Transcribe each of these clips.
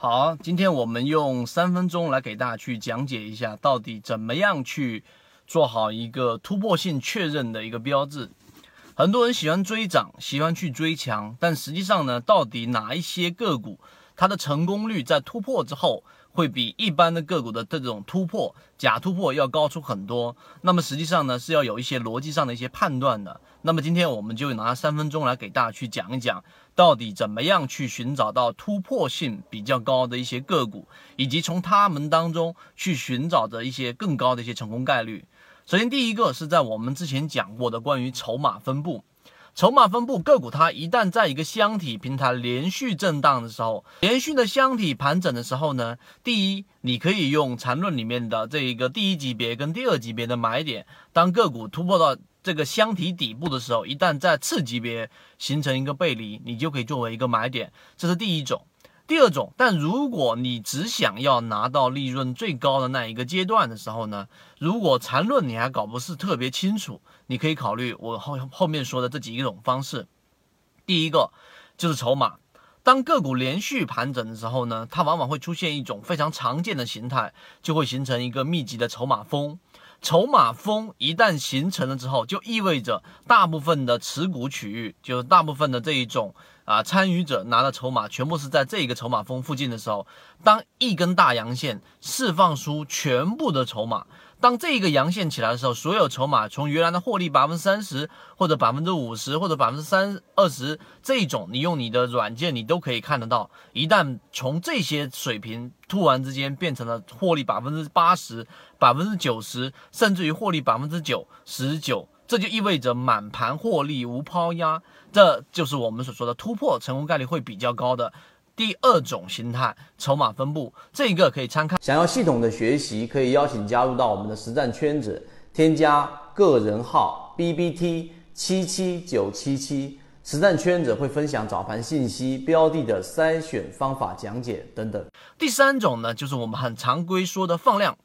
好，今天我们用三分钟来给大家去讲解一下，到底怎么样去做好一个突破性确认的一个标志。很多人喜欢追涨，喜欢去追强，但实际上呢，到底哪一些个股它的成功率在突破之后？会比一般的个股的这种突破假突破要高出很多。那么实际上呢，是要有一些逻辑上的一些判断的。那么今天我们就拿三分钟来给大家去讲一讲，到底怎么样去寻找到突破性比较高的一些个股，以及从他们当中去寻找着一些更高的一些成功概率。首先，第一个是在我们之前讲过的关于筹码分布。筹码分布个股，它一旦在一个箱体平台连续震荡的时候，连续的箱体盘整的时候呢，第一，你可以用缠论里面的这一个第一级别跟第二级别的买点，当个股突破到这个箱体底部的时候，一旦在次级别形成一个背离，你就可以作为一个买点，这是第一种。第二种，但如果你只想要拿到利润最高的那一个阶段的时候呢，如果缠论你还搞不是特别清楚，你可以考虑我后后面说的这几种方式。第一个就是筹码，当个股连续盘整的时候呢，它往往会出现一种非常常见的形态，就会形成一个密集的筹码峰。筹码峰一旦形成了之后，就意味着大部分的持股区域，就是大部分的这一种。啊，参与者拿的筹码全部是在这个筹码峰附近的时候，当一根大阳线释放出全部的筹码，当这个阳线起来的时候，所有筹码从原来的获利百分之三十或者百分之五十或者百分之三二十这种，你用你的软件你都可以看得到。一旦从这些水平突然之间变成了获利百分之八十、百分之九十，甚至于获利百分之九十九。这就意味着满盘获利无抛压，这就是我们所说的突破成功概率会比较高的第二种形态筹码分布。这一个可以参考。想要系统的学习，可以邀请加入到我们的实战圈子，添加个人号 B B T 七七九七七，实战圈子会分享早盘信息、标的的筛选方法讲解等等。第三种呢，就是我们很常规说的放量。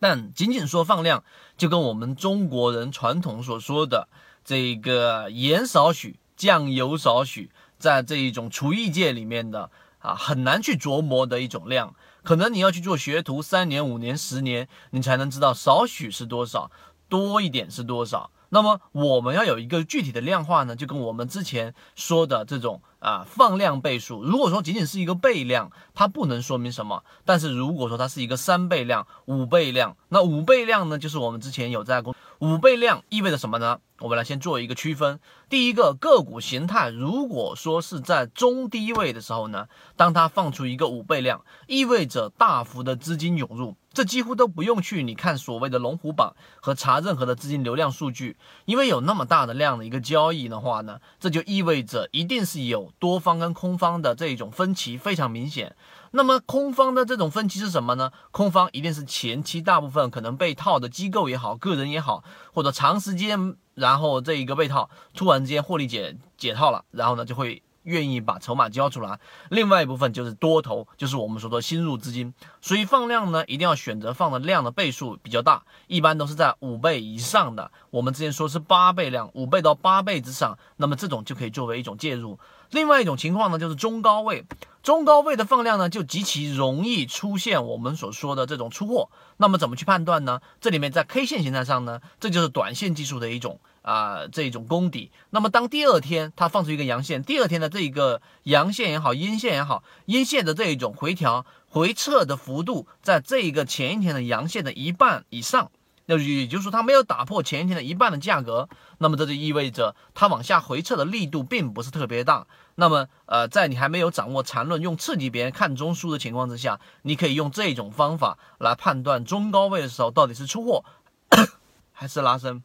但仅仅说放量，就跟我们中国人传统所说的这个盐少许，酱油少许，在这一种厨艺界里面的啊，很难去琢磨的一种量。可能你要去做学徒三年、五年、十年，你才能知道少许是多少，多一点是多少。那么我们要有一个具体的量化呢，就跟我们之前说的这种啊放量倍数，如果说仅仅是一个倍量，它不能说明什么；但是如果说它是一个三倍量、五倍量，那五倍量呢，就是我们之前有在公五倍量意味着什么呢？我们来先做一个区分。第一个个股形态，如果说是在中低位的时候呢，当它放出一个五倍量，意味着大幅的资金涌入。这几乎都不用去你看所谓的龙虎榜和查任何的资金流量数据，因为有那么大的量的一个交易的话呢，这就意味着一定是有多方跟空方的这种分歧非常明显。那么空方的这种分歧是什么呢？空方一定是前期大部分可能被套的机构也好，个人也好，或者长时间然后这一个被套，突然之间获利解解套了，然后呢就会。愿意把筹码交出来，另外一部分就是多头，就是我们所说的新入资金。所以放量呢，一定要选择放的量的倍数比较大，一般都是在五倍以上的。我们之前说是八倍量，五倍到八倍之上，那么这种就可以作为一种介入。另外一种情况呢，就是中高位，中高位的放量呢，就极其容易出现我们所说的这种出货。那么怎么去判断呢？这里面在 K 线形态上呢，这就是短线技术的一种。啊，这种功底。那么，当第二天它放出一个阳线，第二天的这一个阳线也好，阴线也好，阴线的这一种回调回撤的幅度，在这一个前一天的阳线的一半以上，那也就是说它没有打破前一天的一半的价格，那么这就意味着它往下回撤的力度并不是特别大。那么，呃，在你还没有掌握缠论，用刺激别人看中枢的情况之下，你可以用这种方法来判断中高位的时候到底是出货 还是拉升。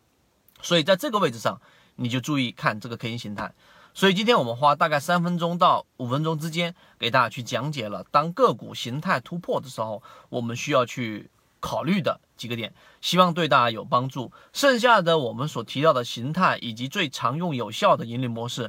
所以在这个位置上，你就注意看这个 K 线形态。所以今天我们花大概三分钟到五分钟之间，给大家去讲解了当个股形态突破的时候，我们需要去考虑的几个点，希望对大家有帮助。剩下的我们所提到的形态以及最常用有效的盈利模式，